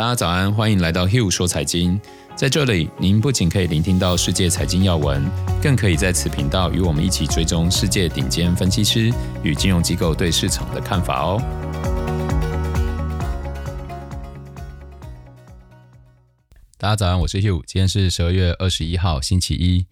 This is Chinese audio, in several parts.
大家早安，欢迎来到 Hill 说财经。在这里，您不仅可以聆听到世界财经要闻，更可以在此频道与我们一起追踪世界顶尖分析师与金融机构对市场的看法哦。大家早安，我是 Hugh，今天是十二月二十一号，星期一。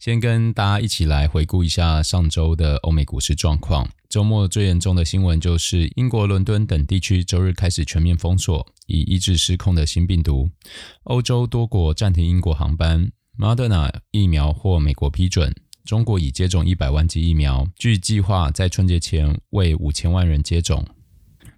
先跟大家一起来回顾一下上周的欧美股市状况。周末最严重的新闻就是英国伦敦等地区周日开始全面封锁，以抑制失控的新病毒。欧洲多国暂停英国航班。Moderna 疫苗获美国批准，中国已接种一百万剂疫苗，据计划在春节前为五千万人接种。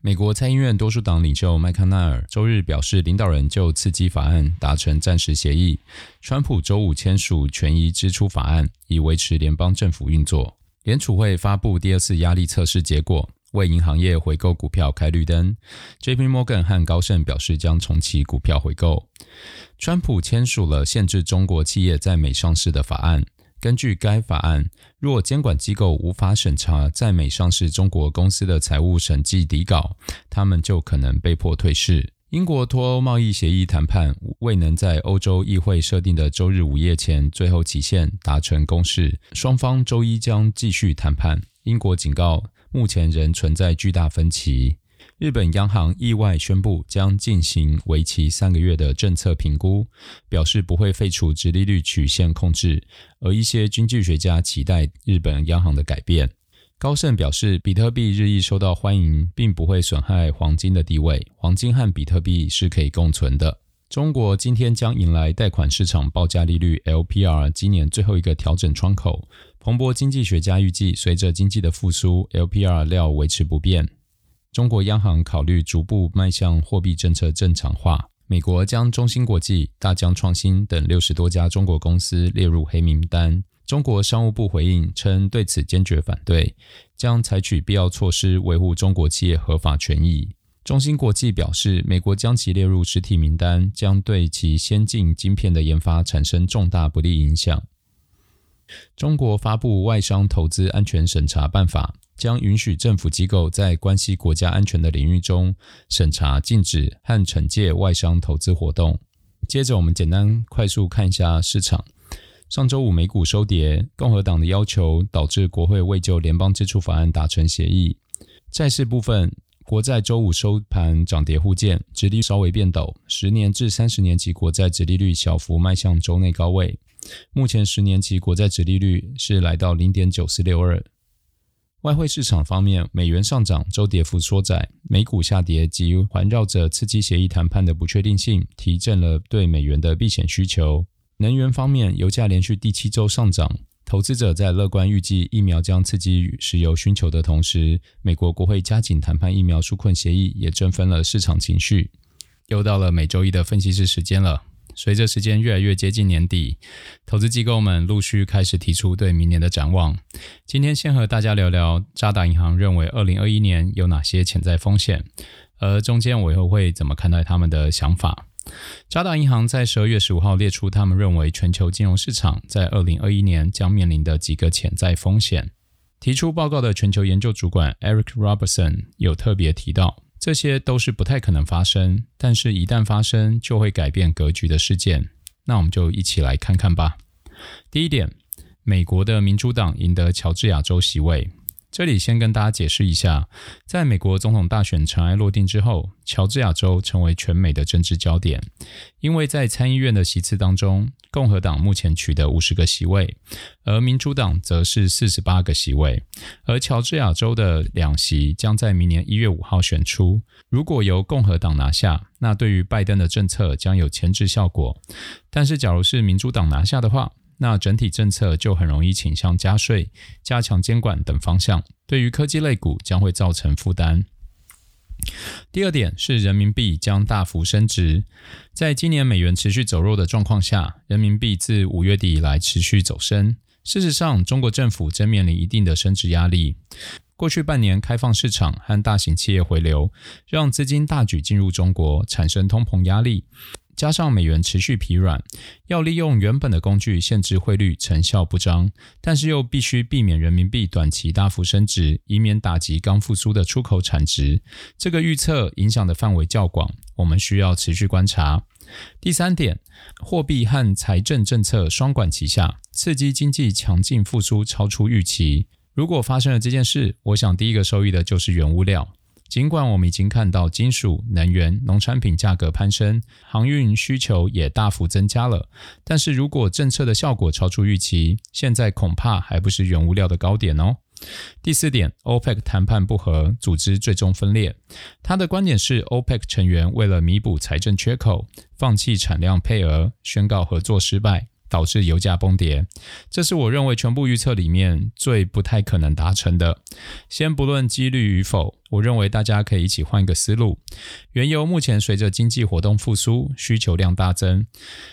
美国参议院多数党领袖麦康奈尔周日表示，领导人就刺激法案达成暂时协议。川普周五签署权益支出法案，以维持联邦政府运作。联储会发布第二次压力测试结果，为银行业回购股票开绿灯。JP Morgan 和高盛表示将重启股票回购。川普签署了限制中国企业在美上市的法案。根据该法案，若监管机构无法审查在美上市中国公司的财务审计底稿，他们就可能被迫退市。英国脱欧贸易协议谈判未能在欧洲议会设定的周日午夜前最后期限达成共识，双方周一将继续谈判。英国警告，目前仍存在巨大分歧。日本央行意外宣布将进行为期三个月的政策评估，表示不会废除直利率曲线控制，而一些经济学家期待日本央行的改变。高盛表示，比特币日益受到欢迎，并不会损害黄金的地位，黄金和比特币是可以共存的。中国今天将迎来贷款市场报价利率 LPR 今年最后一个调整窗口。彭博经济学家预计，随着经济的复苏，LPR 料维持不变。中国央行考虑逐步迈向货币政策正常化。美国将中芯国际、大疆创新等六十多家中国公司列入黑名单。中国商务部回应称，对此坚决反对，将采取必要措施维护中国企业合法权益。中芯国际表示，美国将其列入实体名单，将对其先进晶片的研发产生重大不利影响。中国发布外商投资安全审查办法。将允许政府机构在关系国家安全的领域中审查、禁止和惩戒外商投资活动。接着，我们简单快速看一下市场。上周五美股收跌，共和党的要求导致国会未就联邦支出法案达成协议。债市部分，国债周五收盘涨跌互见，殖利率稍微变陡，十年至三十年期国债殖利率小幅迈向周内高位。目前十年期国债殖利率是来到零点九四六二。外汇市场方面，美元上涨，周跌幅缩窄；美股下跌及环绕着刺激协议谈判的不确定性，提振了对美元的避险需求。能源方面，油价连续第七周上涨，投资者在乐观预计疫苗将刺激石油需求的同时，美国国会加紧谈判疫苗纾困协议，也振奋了市场情绪。又到了每周一的分析师时间了。随着时间越来越接近年底，投资机构们陆续开始提出对明年的展望。今天先和大家聊聊渣打银行认为二零二一年有哪些潜在风险，而中间我又会怎么看待他们的想法。渣打银行在十二月十五号列出他们认为全球金融市场在二零二一年将面临的几个潜在风险。提出报告的全球研究主管 Eric Robertson 有特别提到。这些都是不太可能发生，但是一旦发生，就会改变格局的事件。那我们就一起来看看吧。第一点，美国的民主党赢得乔治亚州席位。这里先跟大家解释一下，在美国总统大选尘埃落定之后，乔治亚州成为全美的政治焦点，因为在参议院的席次当中，共和党目前取得五十个席位，而民主党则是四十八个席位，而乔治亚州的两席将在明年一月五号选出。如果由共和党拿下，那对于拜登的政策将有牵制效果；但是，假如是民主党拿下的话，那整体政策就很容易倾向加税、加强监管等方向，对于科技类股将会造成负担。第二点是人民币将大幅升值，在今年美元持续走弱的状况下，人民币自五月底以来持续走升。事实上，中国政府正面临一定的升值压力。过去半年开放市场和大型企业回流，让资金大举进入中国，产生通膨压力。加上美元持续疲软，要利用原本的工具限制汇率，成效不彰。但是又必须避免人民币短期大幅升值，以免打击刚复苏的出口产值。这个预测影响的范围较广，我们需要持续观察。第三点，货币和财政政策双管齐下，刺激经济强劲复苏超出预期。如果发生了这件事，我想第一个受益的就是原物料。尽管我们已经看到金属、能源、农产品价格攀升，航运需求也大幅增加了，但是如果政策的效果超出预期，现在恐怕还不是原物料的高点哦。第四点，OPEC 谈判不和，组织最终分裂。他的观点是，OPEC 成员为了弥补财政缺口，放弃产量配额，宣告合作失败。导致油价崩跌，这是我认为全部预测里面最不太可能达成的。先不论几率与否，我认为大家可以一起换一个思路。原油目前随着经济活动复苏，需求量大增，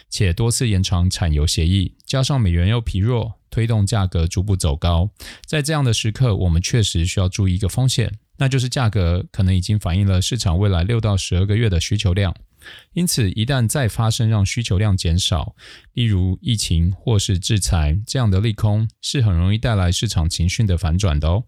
且多次延长产油协议，加上美元又疲弱，推动价格逐步走高。在这样的时刻，我们确实需要注意一个风险，那就是价格可能已经反映了市场未来六到十二个月的需求量。因此，一旦再发生让需求量减少，例如疫情或是制裁这样的利空，是很容易带来市场情绪的反转的哦。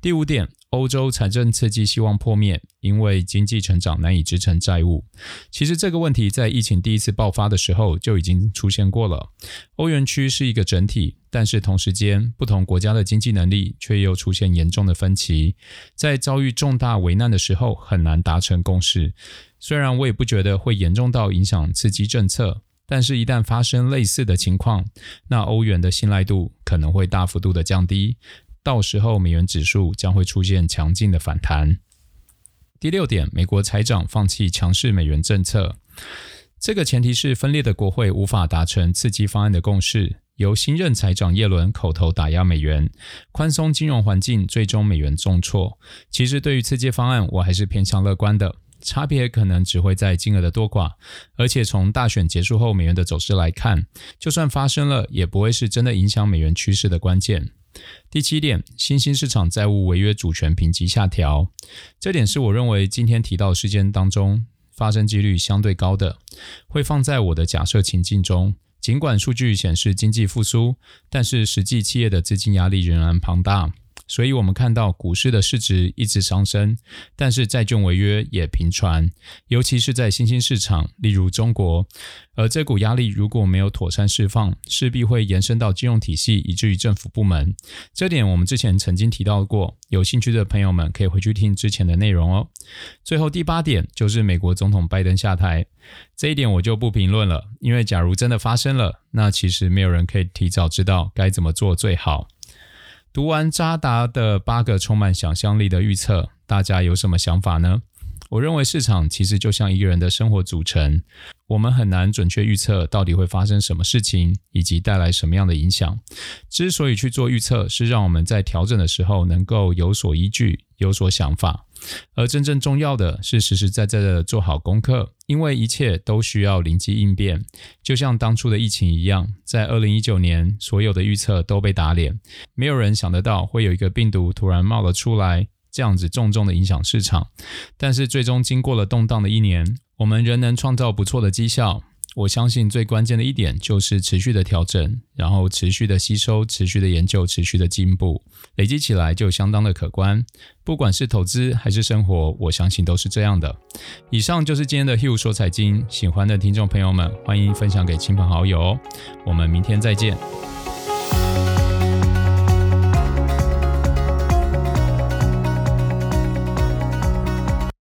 第五点，欧洲财政刺激希望破灭，因为经济成长难以支撑债务。其实这个问题在疫情第一次爆发的时候就已经出现过了。欧元区是一个整体，但是同时间不同国家的经济能力却又出现严重的分歧，在遭遇重大危难的时候很难达成共识。虽然我也不觉得会严重到影响刺激政策，但是一旦发生类似的情况，那欧元的信赖度可能会大幅度的降低，到时候美元指数将会出现强劲的反弹。第六点，美国财长放弃强势美元政策，这个前提是分裂的国会无法达成刺激方案的共识，由新任财长耶伦口头打压美元，宽松金融环境，最终美元重挫。其实对于刺激方案，我还是偏向乐观的。差别可能只会在金额的多寡，而且从大选结束后美元的走势来看，就算发生了，也不会是真的影响美元趋势的关键。第七点，新兴市场债务违约主权评级下调，这点是我认为今天提到事件当中发生几率相对高的，会放在我的假设情境中。尽管数据显示经济复苏，但是实际企业的资金压力仍然庞大。所以，我们看到股市的市值一直上升，但是债券违约也频传，尤其是在新兴市场，例如中国。而这股压力如果没有妥善释放，势必会延伸到金融体系，以至于政府部门。这点我们之前曾经提到过，有兴趣的朋友们可以回去听之前的内容哦。最后第八点就是美国总统拜登下台，这一点我就不评论了，因为假如真的发生了，那其实没有人可以提早知道该怎么做最好。读完扎达的八个充满想象力的预测，大家有什么想法呢？我认为市场其实就像一个人的生活组成，我们很难准确预测到底会发生什么事情，以及带来什么样的影响。之所以去做预测，是让我们在调整的时候能够有所依据，有所想法。而真正重要的是实实在在的做好功课，因为一切都需要临机应变。就像当初的疫情一样，在二零一九年，所有的预测都被打脸，没有人想得到会有一个病毒突然冒了出来，这样子重重的影响市场。但是最终经过了动荡的一年，我们仍能创造不错的绩效。我相信最关键的一点就是持续的调整，然后持续的吸收、持续的研究、持续的进步，累积起来就相当的可观。不管是投资还是生活，我相信都是这样的。以上就是今天的 Hugh 说财经，喜欢的听众朋友们欢迎分享给亲朋好友。我们明天再见。